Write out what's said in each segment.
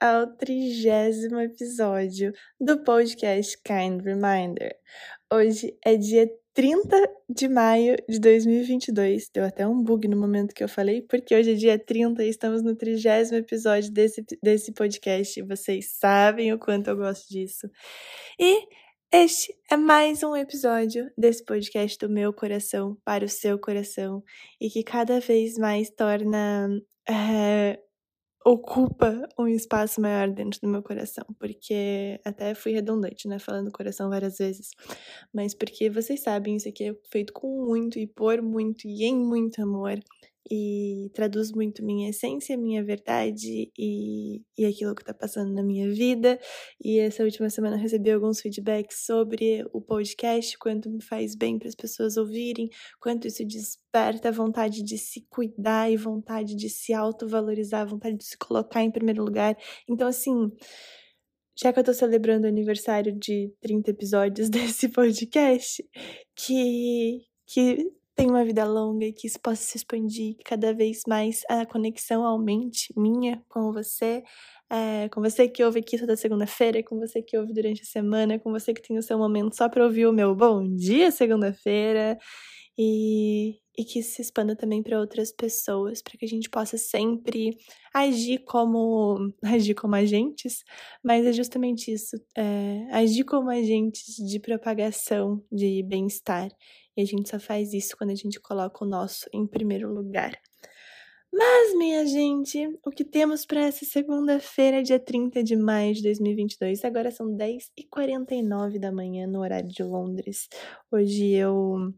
ao trigésimo episódio do podcast Kind Reminder. Hoje é dia 30 de maio de 2022. Deu até um bug no momento que eu falei, porque hoje é dia 30 e estamos no trigésimo episódio desse, desse podcast. Vocês sabem o quanto eu gosto disso. E este é mais um episódio desse podcast do meu coração para o seu coração e que cada vez mais torna. É, ocupa um espaço maior dentro do meu coração, porque até fui redundante, né, falando coração várias vezes, mas porque vocês sabem, isso aqui é feito com muito e por muito e em muito amor, e traduz muito minha essência, minha verdade e, e aquilo que está passando na minha vida. E essa última semana eu recebi alguns feedbacks sobre o podcast, quanto me faz bem para as pessoas ouvirem, quanto isso desperta a vontade de se cuidar e vontade de se autovalorizar, vontade de se colocar em primeiro lugar. Então, assim. Já que eu tô celebrando o aniversário de 30 episódios desse podcast, que, que tenha uma vida longa e que isso possa se expandir cada vez mais, a conexão aumente minha com você, é, com você que ouve aqui toda segunda-feira, com você que ouve durante a semana, com você que tem o seu momento só para ouvir o meu. Bom dia segunda-feira! E, e que isso se expanda também para outras pessoas, para que a gente possa sempre agir como agir como agentes, mas é justamente isso, é, agir como agentes de propagação de bem-estar e a gente só faz isso quando a gente coloca o nosso em primeiro lugar. Mas, minha gente, o que temos para essa segunda-feira, dia 30 de maio de 2022? Agora são 10h49 da manhã no horário de Londres. Hoje eu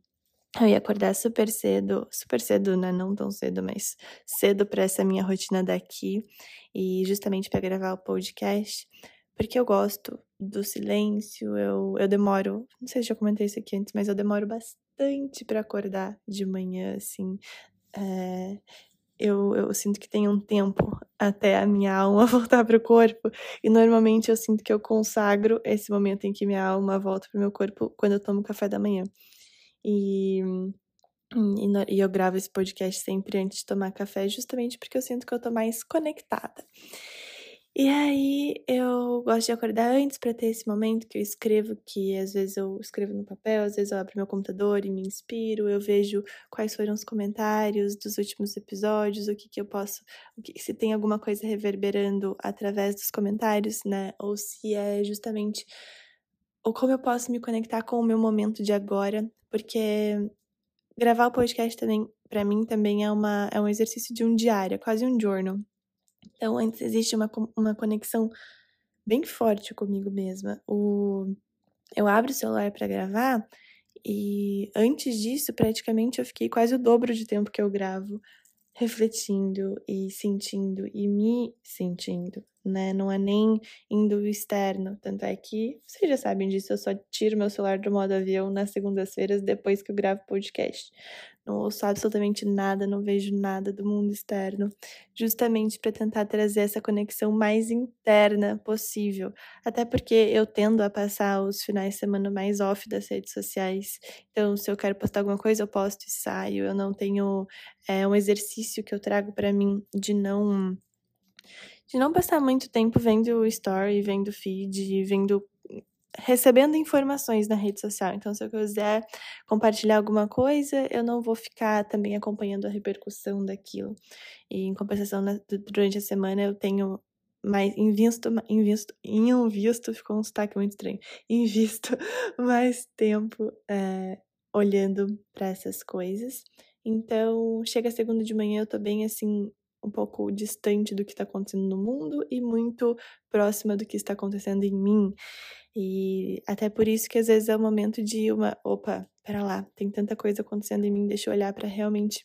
eu ia acordar super cedo, super cedo, né? Não tão cedo, mas cedo para essa minha rotina daqui e justamente para gravar o podcast, porque eu gosto do silêncio, eu, eu demoro, não sei se eu comentei isso aqui antes, mas eu demoro bastante bastante para acordar de manhã, assim. É, eu, eu sinto que tem um tempo até a minha alma voltar para o corpo. E normalmente eu sinto que eu consagro esse momento em que minha alma volta para o meu corpo quando eu tomo café da manhã. E, e, e eu gravo esse podcast sempre antes de tomar café, justamente porque eu sinto que eu tô mais conectada. E aí eu gosto de acordar antes para ter esse momento que eu escrevo, que às vezes eu escrevo no papel, às vezes eu abro meu computador e me inspiro, eu vejo quais foram os comentários dos últimos episódios, o que que eu posso, que, se tem alguma coisa reverberando através dos comentários, né? Ou se é justamente ou como eu posso me conectar com o meu momento de agora, porque gravar o podcast também para mim também é uma é um exercício de um diário, é quase um journal. Então, antes existe uma, uma conexão bem forte comigo mesma. O, eu abro o celular para gravar e antes disso, praticamente, eu fiquei quase o dobro de tempo que eu gravo refletindo e sentindo e me sentindo, né? Não é nem indo externo. Tanto é que, vocês já sabem disso, eu só tiro meu celular do modo avião nas segundas-feiras depois que eu gravo podcast não ouço absolutamente nada, não vejo nada do mundo externo, justamente para tentar trazer essa conexão mais interna possível. Até porque eu tendo a passar os finais de semana mais off das redes sociais. Então, se eu quero postar alguma coisa, eu posto e saio. Eu não tenho é, um exercício que eu trago para mim de não de não passar muito tempo vendo story, vendo feed, vendo recebendo informações na rede social. Então, se eu quiser compartilhar alguma coisa, eu não vou ficar também acompanhando a repercussão daquilo. E em compensação, durante a semana eu tenho mais invisto, invisto, invisto, ficou um sotaque muito estranho, invisto mais tempo é, olhando para essas coisas. Então, chega segunda de manhã, eu tô bem assim, um pouco distante do que está acontecendo no mundo e muito próxima do que está acontecendo em mim. E até por isso que às vezes é o momento de uma, opa, pera lá, tem tanta coisa acontecendo em mim, deixa eu olhar para realmente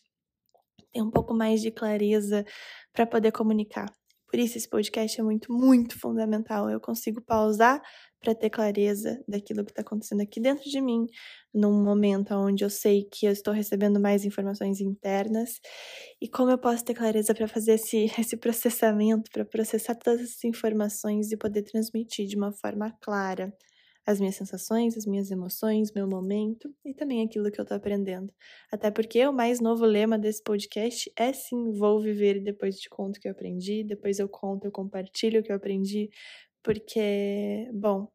ter um pouco mais de clareza para poder comunicar. Por isso esse podcast é muito, muito fundamental. Eu consigo pausar para ter clareza daquilo que está acontecendo aqui dentro de mim, num momento onde eu sei que eu estou recebendo mais informações internas e como eu posso ter clareza para fazer esse, esse processamento, para processar todas essas informações e poder transmitir de uma forma clara as minhas sensações, as minhas emoções, meu momento e também aquilo que eu tô aprendendo. Até porque o mais novo lema desse podcast é sim, vou viver e depois te conto o que eu aprendi, depois eu conto, eu compartilho o que eu aprendi, porque, bom,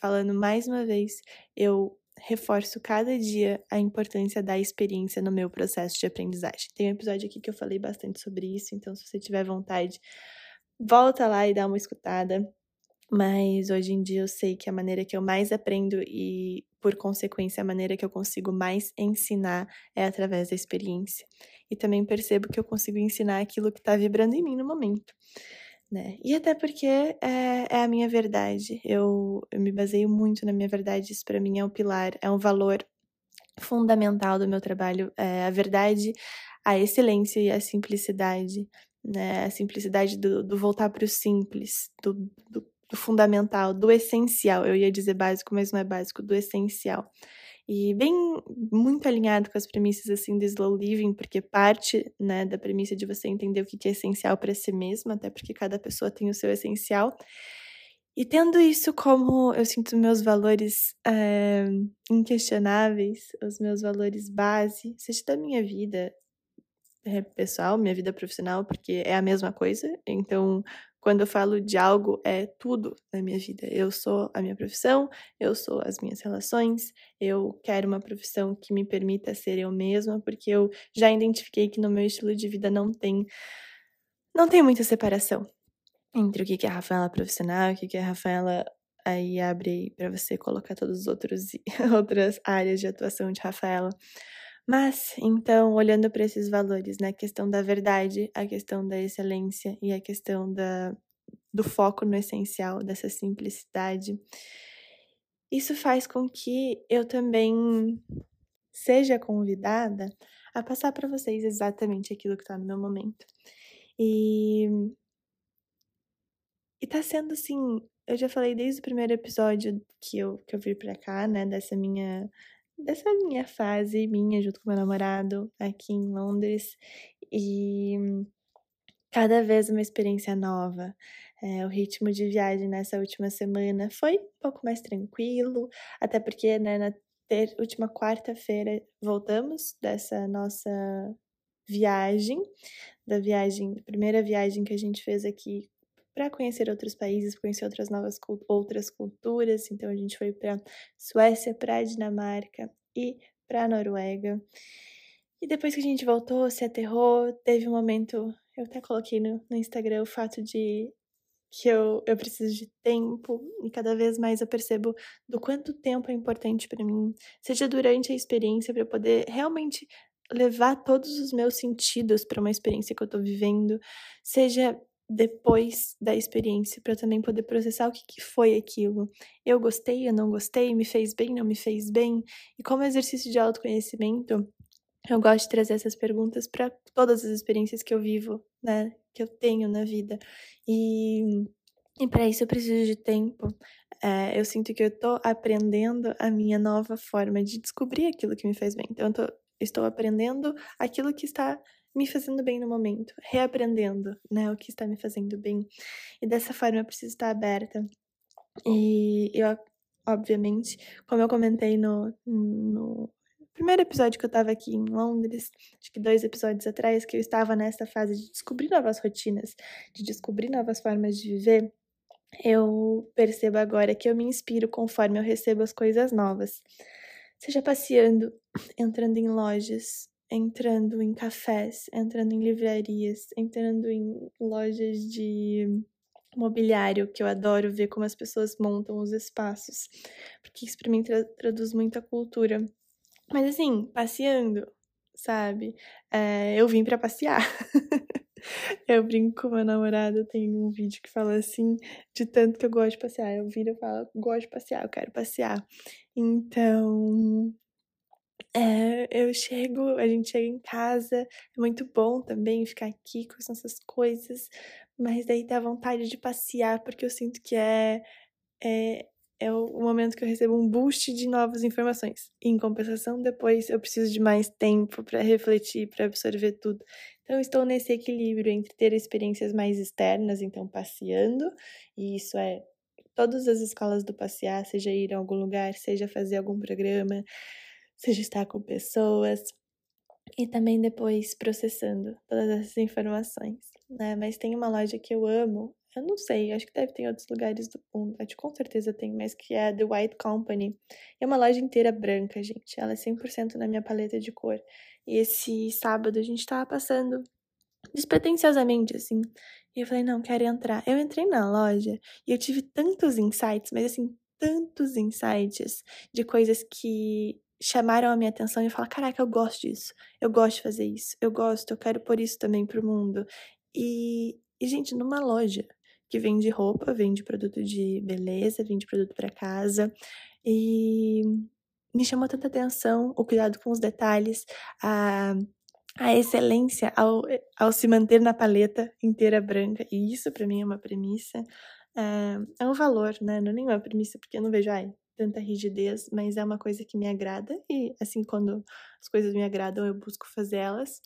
falando mais uma vez, eu reforço cada dia a importância da experiência no meu processo de aprendizagem. Tem um episódio aqui que eu falei bastante sobre isso, então se você tiver vontade, volta lá e dá uma escutada. Mas hoje em dia eu sei que a maneira que eu mais aprendo e, por consequência, a maneira que eu consigo mais ensinar é através da experiência. E também percebo que eu consigo ensinar aquilo que está vibrando em mim no momento. Né? E até porque é, é a minha verdade. Eu, eu me baseio muito na minha verdade, isso para mim é um pilar, é um valor fundamental do meu trabalho. É a verdade, a excelência e a simplicidade. Né? A simplicidade do, do voltar para o simples, do, do, do fundamental, do essencial. Eu ia dizer básico, mas não é básico, do essencial e bem muito alinhado com as premissas assim do slow living, porque parte, né, da premissa de você entender o que é essencial para si mesmo, até porque cada pessoa tem o seu essencial. E tendo isso como eu sinto meus valores é, inquestionáveis, os meus valores base, seja da minha vida é, pessoal, minha vida profissional, porque é a mesma coisa. Então, quando eu falo de algo, é tudo na minha vida. Eu sou a minha profissão, eu sou as minhas relações, eu quero uma profissão que me permita ser eu mesma, porque eu já identifiquei que no meu estilo de vida não tem não tem muita separação entre o que é a Rafaela profissional, o que é a Rafaela aí abre para você colocar todos os outros outras áreas de atuação de Rafaela. Mas, então, olhando para esses valores, né, a questão da verdade, a questão da excelência e a questão da, do foco no essencial, dessa simplicidade, isso faz com que eu também seja convidada a passar para vocês exatamente aquilo que está no meu momento. E. E tá sendo assim, eu já falei desde o primeiro episódio que eu, que eu vim pra cá, né, dessa minha dessa minha fase minha junto com meu namorado aqui em Londres e cada vez uma experiência nova. É, o ritmo de viagem nessa última semana foi um pouco mais tranquilo, até porque né, na ter, última quarta-feira voltamos dessa nossa viagem, da viagem, primeira viagem que a gente fez aqui para conhecer outros países, conhecer outras novas outras culturas. Então a gente foi para Suécia, para Dinamarca e para Noruega. E depois que a gente voltou, se aterrou, teve um momento, eu até coloquei no, no Instagram o fato de que eu, eu preciso de tempo e cada vez mais eu percebo do quanto tempo é importante para mim, seja durante a experiência para poder realmente levar todos os meus sentidos para uma experiência que eu estou vivendo, seja depois da experiência para também poder processar o que, que foi aquilo. Eu gostei, eu não gostei, me fez bem, não me fez bem. E como exercício de autoconhecimento, eu gosto de trazer essas perguntas para todas as experiências que eu vivo, né, que eu tenho na vida. E, e para isso eu preciso de tempo. É, eu sinto que eu estou aprendendo a minha nova forma de descobrir aquilo que me faz bem. Então, eu tô, estou aprendendo aquilo que está me fazendo bem no momento, reaprendendo, né, o que está me fazendo bem. E dessa forma eu preciso estar aberta. E eu, obviamente, como eu comentei no, no primeiro episódio que eu estava aqui em Londres, acho que dois episódios atrás, que eu estava nessa fase de descobrir novas rotinas, de descobrir novas formas de viver, eu percebo agora que eu me inspiro conforme eu recebo as coisas novas. Seja passeando, entrando em lojas, entrando em cafés, entrando em livrarias, entrando em lojas de mobiliário, que eu adoro ver como as pessoas montam os espaços, porque isso para mim tra traduz muita cultura. Mas assim, passeando, sabe? É, eu vim para passear. eu brinco com meu namorado, tem um vídeo que fala assim, de tanto que eu gosto de passear. Eu viro e falo, gosto de passear, eu quero passear. Então, é, eu chego, a gente chega em casa, é muito bom também ficar aqui com essas coisas, mas daí dá vontade de passear, porque eu sinto que é, é, é o momento que eu recebo um boost de novas informações. Em compensação, depois eu preciso de mais tempo para refletir, para absorver tudo. Então, estou nesse equilíbrio entre ter experiências mais externas, então passeando, e isso é todas as escolas do passear, seja ir a algum lugar, seja fazer algum programa, seja estar com pessoas e também depois processando todas essas informações, né? Mas tem uma loja que eu amo, eu não sei, acho que deve ter em outros lugares do mundo, acho que com certeza tem, mas que é a The White Company. É uma loja inteira branca, gente, ela é 100% na minha paleta de cor. E esse sábado a gente tava passando despretensiosamente, assim, e eu falei, não, quero entrar. Eu entrei na loja e eu tive tantos insights, mas assim, tantos insights de coisas que chamaram a minha atenção e falar: caraca, eu gosto disso, eu gosto de fazer isso, eu gosto, eu quero pôr isso também pro mundo. E, e gente, numa loja que vende roupa, vende produto de beleza, vende produto para casa, e me chamou tanta atenção o cuidado com os detalhes, a, a excelência ao, ao se manter na paleta inteira branca, e isso para mim é uma premissa. É, é um valor, né? Não é nenhuma premissa, porque eu não vejo, ai, tanta rigidez, mas é uma coisa que me agrada e assim quando as coisas me agradam eu busco fazê-las.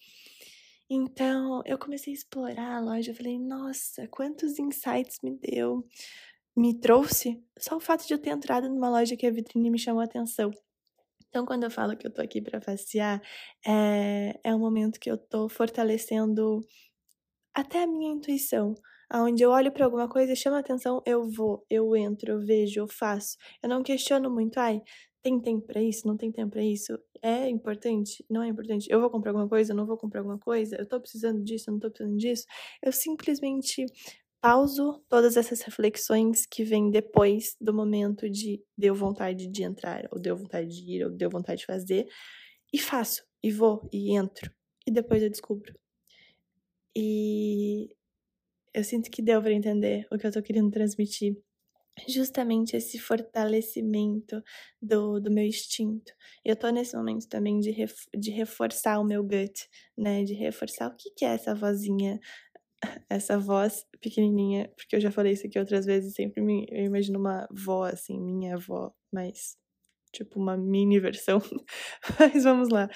Então eu comecei a explorar a loja, eu falei, nossa, quantos insights me deu, me trouxe só o fato de eu ter entrado numa loja que a vitrine me chamou a atenção. Então, quando eu falo que eu tô aqui para passear, é, é um momento que eu tô fortalecendo até a minha intuição, aonde eu olho para alguma coisa e chama atenção, eu vou, eu entro, eu vejo, eu faço. Eu não questiono muito, ai, tem tempo para isso, não tem tempo para isso. É importante, não é importante. Eu vou comprar alguma coisa, não vou comprar alguma coisa. Eu tô precisando disso, não tô precisando disso. Eu simplesmente pauso todas essas reflexões que vêm depois do momento de deu vontade de entrar, ou deu vontade de ir, ou deu vontade de fazer, e faço, e vou, e entro. E depois eu descubro. E eu sinto que deu para entender o que eu tô querendo transmitir. Justamente esse fortalecimento do, do meu instinto. Eu tô nesse momento também de, ref, de reforçar o meu gut, né? De reforçar o que, que é essa vozinha, essa voz pequenininha, porque eu já falei isso aqui outras vezes, sempre me, eu imagino uma vó, assim, minha avó, mas tipo uma mini versão. mas vamos lá.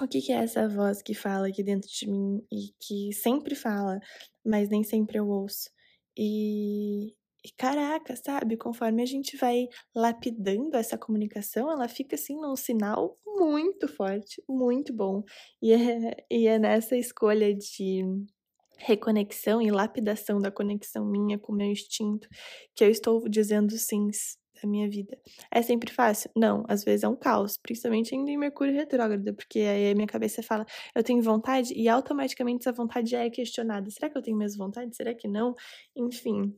O que, que é essa voz que fala aqui dentro de mim e que sempre fala, mas nem sempre eu ouço? E, e caraca, sabe? Conforme a gente vai lapidando essa comunicação, ela fica assim num sinal muito forte, muito bom. E é, e é nessa escolha de reconexão e lapidação da conexão minha com o meu instinto que eu estou dizendo sims da minha vida. É sempre fácil? Não, às vezes é um caos, principalmente ainda em Mercúrio retrógrado, porque aí a minha cabeça fala, eu tenho vontade, e automaticamente essa vontade é questionada. Será que eu tenho mesmo vontade? Será que não? Enfim,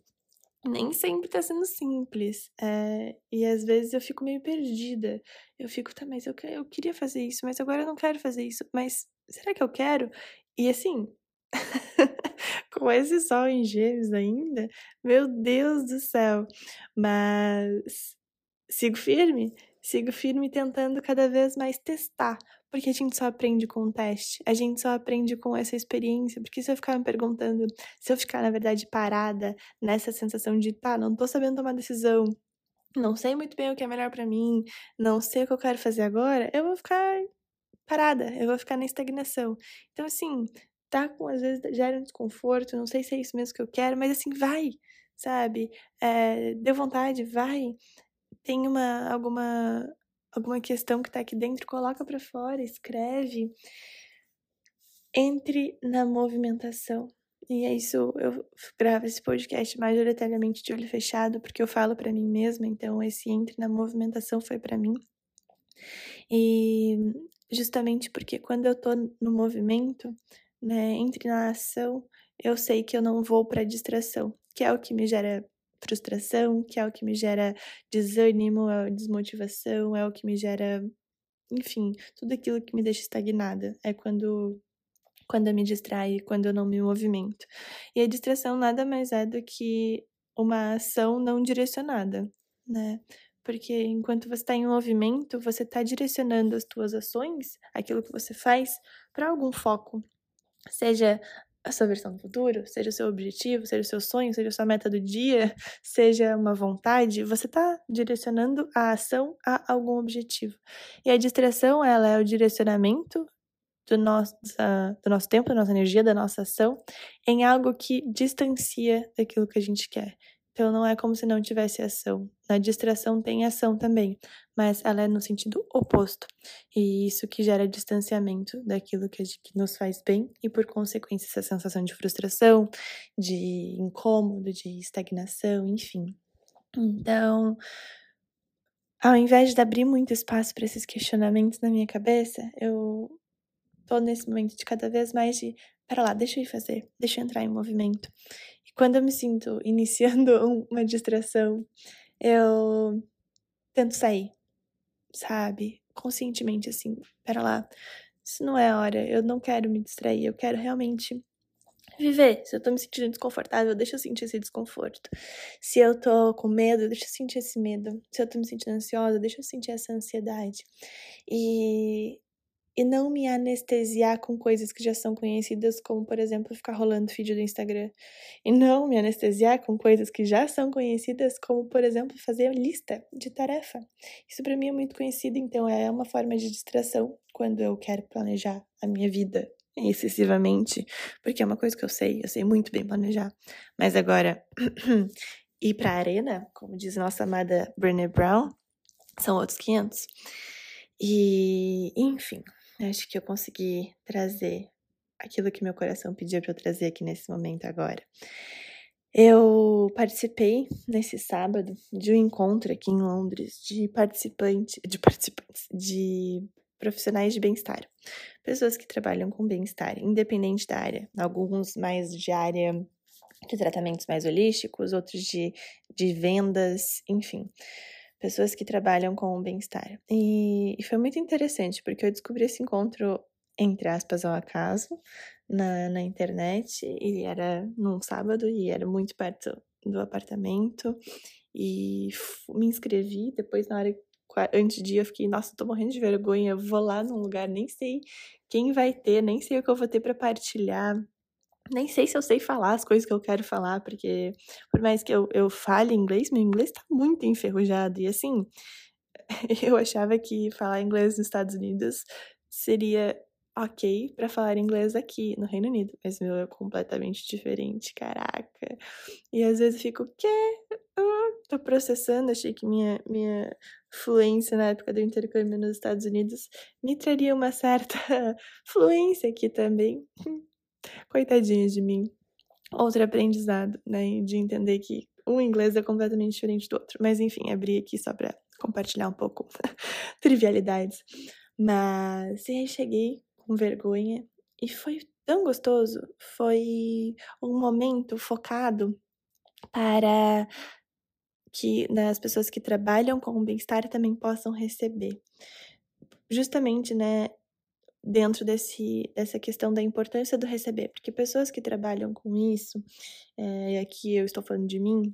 nem sempre tá sendo simples. É, e às vezes eu fico meio perdida. Eu fico, tá, mas eu, eu queria fazer isso, mas agora eu não quero fazer isso. Mas será que eu quero? E assim, com esse sol em gêmeos ainda, meu Deus do céu. Mas sigo firme, sigo firme tentando cada vez mais testar, porque a gente só aprende com o teste, a gente só aprende com essa experiência, porque se eu ficar me perguntando, se eu ficar, na verdade, parada nessa sensação de, tá, não tô sabendo tomar decisão, não sei muito bem o que é melhor para mim, não sei o que eu quero fazer agora, eu vou ficar parada, eu vou ficar na estagnação. Então, assim, tá com, às vezes, gera um desconforto, não sei se é isso mesmo que eu quero, mas assim, vai, sabe? É, deu vontade, vai. Tem uma, alguma, alguma questão que tá aqui dentro, coloca para fora, escreve. Entre na movimentação. E é isso, eu gravo esse podcast majoritariamente de olho fechado, porque eu falo para mim mesma, então esse entre na movimentação foi para mim. E justamente porque quando eu tô no movimento, né, entre na ação, eu sei que eu não vou para distração, que é o que me gera frustração, que é o que me gera desânimo, é desmotivação, é o que me gera, enfim, tudo aquilo que me deixa estagnada. É quando quando eu me distraio, quando eu não me movimento. E a distração nada mais é do que uma ação não direcionada, né? Porque enquanto você está em movimento, você está direcionando as tuas ações, aquilo que você faz, para algum foco, seja a sua versão do futuro, seja o seu objetivo, seja o seu sonho, seja a sua meta do dia, seja uma vontade, você está direcionando a ação a algum objetivo. E a distração, ela é o direcionamento do nosso, do nosso tempo, da nossa energia, da nossa ação em algo que distancia daquilo que a gente quer. Então não é como se não tivesse ação. Na distração tem ação também, mas ela é no sentido oposto. E isso que gera distanciamento daquilo que, nos faz bem e por consequência essa sensação de frustração, de incômodo, de estagnação, enfim. Então, ao invés de abrir muito espaço para esses questionamentos na minha cabeça, eu tô nesse momento de cada vez mais de, para lá, deixa eu ir fazer, deixa eu entrar em movimento. Quando eu me sinto iniciando uma distração, eu tento sair, sabe? Conscientemente, assim, para lá, isso não é hora, eu não quero me distrair, eu quero realmente viver. Se eu tô me sentindo desconfortável, deixa eu sentir esse desconforto. Se eu tô com medo, deixa eu sentir esse medo. Se eu tô me sentindo ansiosa, deixa eu sentir essa ansiedade. E e não me anestesiar com coisas que já são conhecidas, como, por exemplo, ficar rolando vídeo do Instagram. E não me anestesiar com coisas que já são conhecidas, como, por exemplo, fazer lista de tarefa. Isso para mim é muito conhecido, então é uma forma de distração quando eu quero planejar a minha vida excessivamente, porque é uma coisa que eu sei, eu sei muito bem planejar. Mas agora, ir para a arena, como diz nossa amada Brené Brown, são outros 500. E, enfim, Acho que eu consegui trazer aquilo que meu coração pediu para eu trazer aqui nesse momento agora. Eu participei nesse sábado de um encontro aqui em Londres de participantes, de participantes, de profissionais de bem-estar, pessoas que trabalham com bem-estar, independente da área, alguns mais de área de tratamentos mais holísticos, outros de, de vendas, enfim pessoas que trabalham com o bem-estar. E, e, foi muito interessante, porque eu descobri esse encontro, entre aspas, ao acaso, na, na internet, e era num sábado, e era muito perto do apartamento, e me inscrevi, depois na hora antes de eu fiquei, nossa, tô morrendo de vergonha, vou lá num lugar, nem sei quem vai ter, nem sei o que eu vou ter para partilhar nem sei se eu sei falar as coisas que eu quero falar, porque por mais que eu, eu fale inglês, meu inglês tá muito enferrujado. E assim, eu achava que falar inglês nos Estados Unidos seria ok para falar inglês aqui no Reino Unido, mas meu é completamente diferente, caraca. E às vezes eu fico, quê? Tô processando, achei que minha, minha fluência na época do intercâmbio nos Estados Unidos me traria uma certa fluência aqui também. Coitadinha de mim. Outro aprendizado, né? De entender que um inglês é completamente diferente do outro. Mas enfim, abri aqui só pra compartilhar um pouco trivialidades. Mas aí cheguei com vergonha e foi tão gostoso. Foi um momento focado para que né, as pessoas que trabalham com o bem-estar também possam receber. Justamente, né, dentro desse, dessa questão da importância do receber, porque pessoas que trabalham com isso, é, e aqui eu estou falando de mim,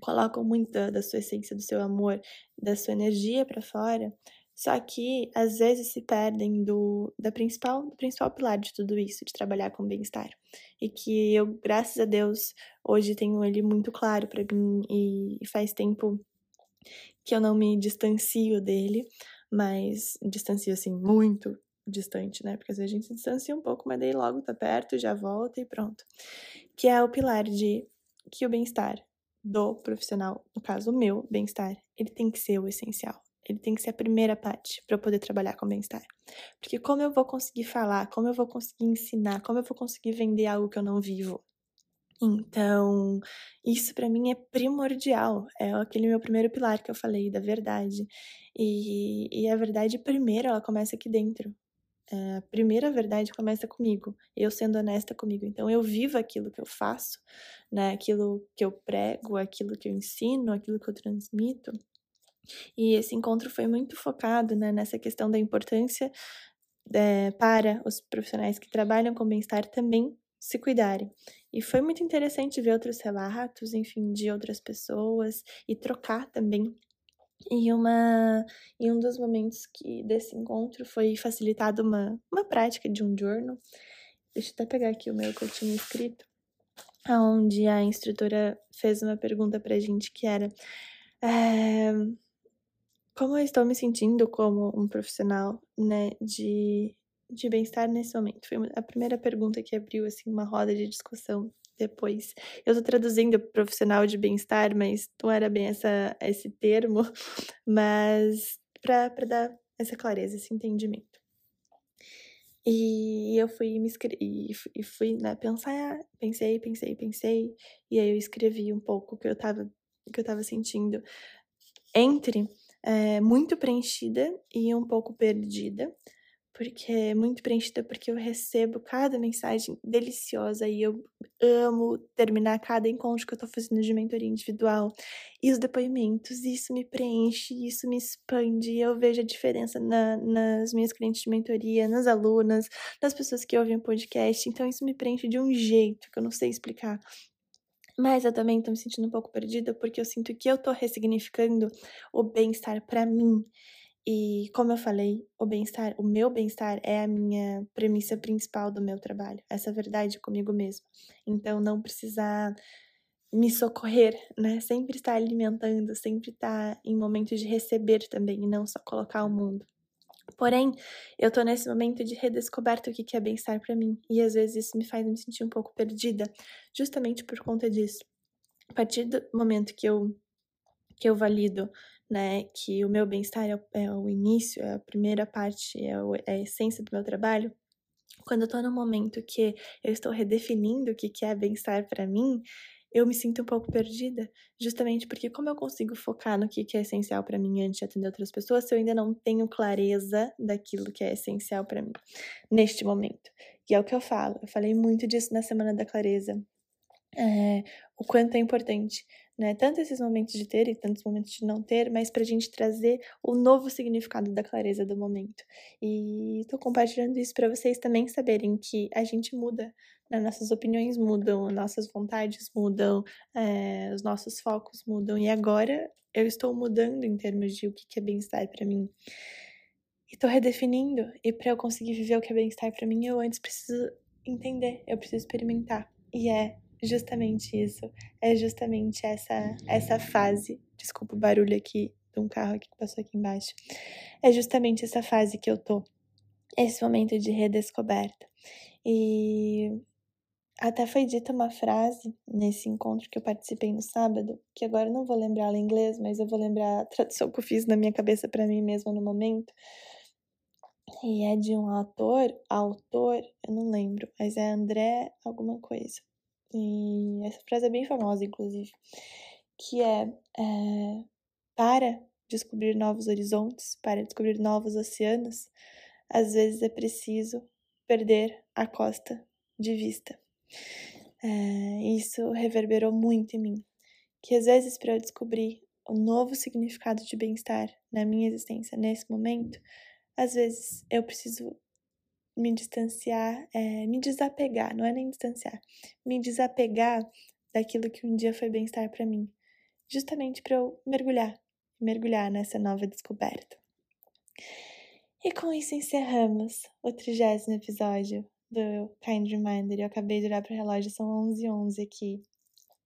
colocam muito da, da sua essência, do seu amor, da sua energia para fora, só que às vezes se perdem do, da principal, do principal pilar de tudo isso, de trabalhar com bem-estar. E que eu, graças a Deus, hoje tenho ele muito claro para mim e, faz tempo que eu não me distancio dele, mas distancio assim muito distante, né? Porque às vezes a gente se distancia um pouco, mas daí logo tá perto, já volta e pronto. Que é o pilar de que o bem-estar do profissional, no caso o meu bem-estar, ele tem que ser o essencial. Ele tem que ser a primeira parte para eu poder trabalhar com bem-estar. Porque como eu vou conseguir falar, como eu vou conseguir ensinar, como eu vou conseguir vender algo que eu não vivo? Então, isso para mim é primordial. É aquele meu primeiro pilar que eu falei da verdade. E, e a verdade primeiro, ela começa aqui dentro. É, a primeira verdade começa comigo, eu sendo honesta comigo. Então eu vivo aquilo que eu faço, né? Aquilo que eu prego, aquilo que eu ensino, aquilo que eu transmito. E esse encontro foi muito focado né, nessa questão da importância é, para os profissionais que trabalham com bem-estar também se cuidarem. E foi muito interessante ver outros relatos, enfim, de outras pessoas e trocar também e uma em um dos momentos que desse encontro foi facilitada uma, uma prática de um journal. Deixa eu até pegar aqui o meu que eu tinha escrito, onde a instrutora fez uma pergunta pra gente que era é, como eu estou me sentindo como um profissional, né, de, de bem-estar nesse momento. Foi a primeira pergunta que abriu, assim, uma roda de discussão depois. Eu tô traduzindo profissional de bem-estar, mas não era bem essa, esse termo, mas para dar essa clareza, esse entendimento. E eu fui me e fui né, pensar, pensei, pensei, pensei, e aí eu escrevi um pouco o que eu tava, que eu tava sentindo entre é, muito preenchida e um pouco perdida, porque é muito preenchida porque eu recebo cada mensagem deliciosa e eu amo terminar cada encontro que eu tô fazendo de mentoria individual e os depoimentos, isso me preenche, isso me expande, e eu vejo a diferença na, nas minhas clientes de mentoria, nas alunas, nas pessoas que ouvem o podcast, então isso me preenche de um jeito que eu não sei explicar. Mas eu também tô me sentindo um pouco perdida porque eu sinto que eu tô ressignificando o bem-estar para mim. E como eu falei, o bem-estar, o meu bem-estar é a minha premissa principal do meu trabalho, essa verdade comigo mesma. Então não precisar me socorrer, né? Sempre estar alimentando, sempre estar em momentos de receber também, e não só colocar o mundo. Porém, eu tô nesse momento de redescoberta o que é bem-estar para mim, e às vezes isso me faz me sentir um pouco perdida, justamente por conta disso. A partir do momento que eu que eu valido né, que o meu bem-estar é, é, o início, é a primeira parte, é, o, é a essência do meu trabalho, quando eu tô no momento que eu estou redefinindo o que, que é bem-estar para mim, eu me sinto um pouco perdida, justamente porque como eu consigo focar no que, que é essencial para mim antes de atender outras pessoas, se eu ainda não tenho clareza daquilo que é essencial para mim neste momento. E é o que eu falo, eu falei muito disso na Semana da Clareza, é, o quanto é importante né? Tanto esses momentos de ter e tantos momentos de não ter, mas para a gente trazer o novo significado da clareza do momento. E estou compartilhando isso para vocês também saberem que a gente muda, né? nossas opiniões mudam, nossas vontades mudam, é, os nossos focos mudam. E agora eu estou mudando em termos de o que é bem-estar para mim. E estou redefinindo. E para eu conseguir viver o que é bem-estar para mim, eu antes preciso entender, eu preciso experimentar. E é justamente isso. É justamente essa essa fase. Desculpa o barulho aqui de um carro que passou aqui embaixo. É justamente essa fase que eu tô. Esse momento de redescoberta. E até foi dita uma frase nesse encontro que eu participei no sábado, que agora eu não vou lembrar ela em inglês, mas eu vou lembrar a tradução que eu fiz na minha cabeça para mim mesma no momento. E é de um autor, autor, eu não lembro, mas é André alguma coisa. E essa frase é bem famosa, inclusive, que é, é para descobrir novos horizontes, para descobrir novos oceanos, às vezes é preciso perder a costa de vista. É, isso reverberou muito em mim, que às vezes para eu descobrir o novo significado de bem-estar na minha existência nesse momento, às vezes eu preciso me distanciar, é, me desapegar, não é nem distanciar, me desapegar daquilo que um dia foi bem-estar para mim, justamente para eu mergulhar, mergulhar nessa nova descoberta. E com isso encerramos o trigésimo episódio do Kind Reminder. Eu acabei de olhar para o relógio, são 11 h 11 aqui.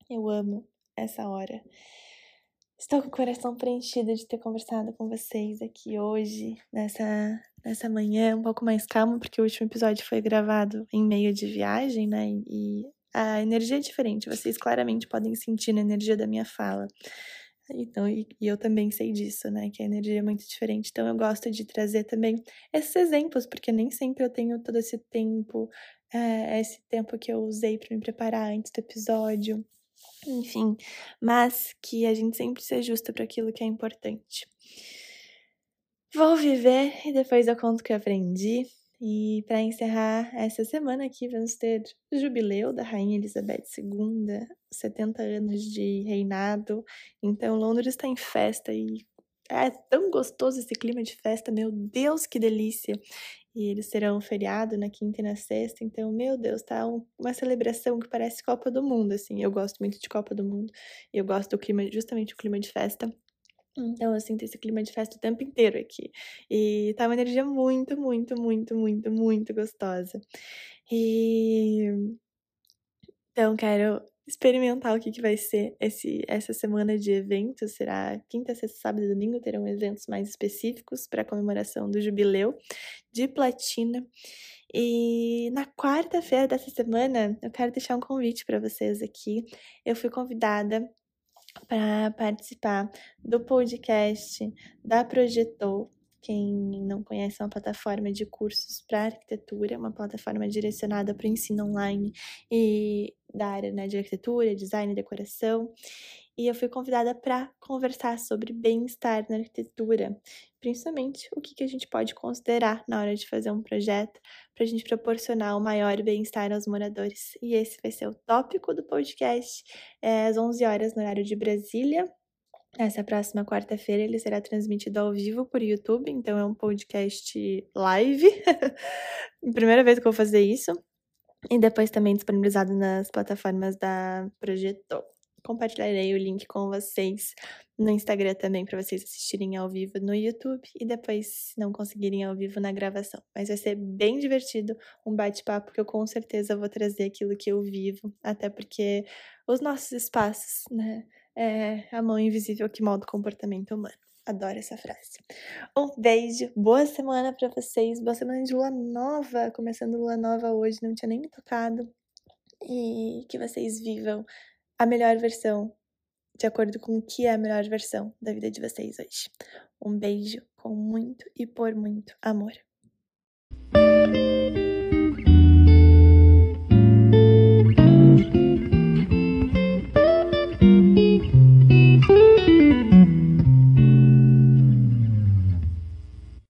Eu amo essa hora. Estou com o coração preenchido de ter conversado com vocês aqui hoje, nessa, nessa manhã um pouco mais calma, porque o último episódio foi gravado em meio de viagem, né? E a energia é diferente, vocês claramente podem sentir na energia da minha fala. Então, e, e, eu também sei disso, né? Que a energia é muito diferente. Então, eu gosto de trazer também esses exemplos, porque nem sempre eu tenho todo esse tempo, é, esse tempo que eu usei para me preparar antes do episódio enfim, mas que a gente sempre se ajusta para aquilo que é importante. Vou viver e depois eu conto o que aprendi. E para encerrar essa semana aqui, vamos ter o jubileu da Rainha Elizabeth II, 70 anos de reinado. Então, Londres está em festa e é tão gostoso esse clima de festa, meu Deus, que delícia! E eles serão feriado na quinta e na sexta. Então, meu Deus, tá um, uma celebração que parece Copa do Mundo, assim. Eu gosto muito de Copa do Mundo. E eu gosto do clima, justamente o clima de festa. Então, eu sinto esse clima de festa o tempo inteiro aqui. E tá uma energia muito, muito, muito, muito, muito gostosa. E. Então, quero experimentar o que, que vai ser esse, essa semana de eventos. Será quinta, sexta, sábado e domingo terão eventos mais específicos para a comemoração do jubileu de platina. E na quarta-feira dessa semana, eu quero deixar um convite para vocês aqui. Eu fui convidada para participar do podcast da Projetou. Quem não conhece, é uma plataforma de cursos para arquitetura, uma plataforma direcionada para o ensino online e da área né, de arquitetura, design decoração e eu fui convidada para conversar sobre bem-estar na arquitetura, principalmente o que, que a gente pode considerar na hora de fazer um projeto para a gente proporcionar o maior bem-estar aos moradores. E esse vai ser o tópico do podcast, é, às 11 horas no horário de Brasília. Essa próxima quarta-feira ele será transmitido ao vivo por YouTube, então é um podcast live. Primeira vez que eu vou fazer isso. E depois também disponibilizado nas plataformas da Projeto compartilharei o link com vocês no Instagram também para vocês assistirem ao vivo no YouTube e depois, se não conseguirem ao vivo, na gravação. Mas vai ser bem divertido, um bate-papo que eu com certeza vou trazer aquilo que eu vivo, até porque os nossos espaços, né, é a mão invisível que molda o comportamento humano. Adoro essa frase. Um beijo, boa semana para vocês, boa semana de lua nova, começando lua nova hoje, não tinha nem me tocado. E que vocês vivam a melhor versão, de acordo com o que é a melhor versão da vida de vocês hoje. Um beijo com muito e por muito amor.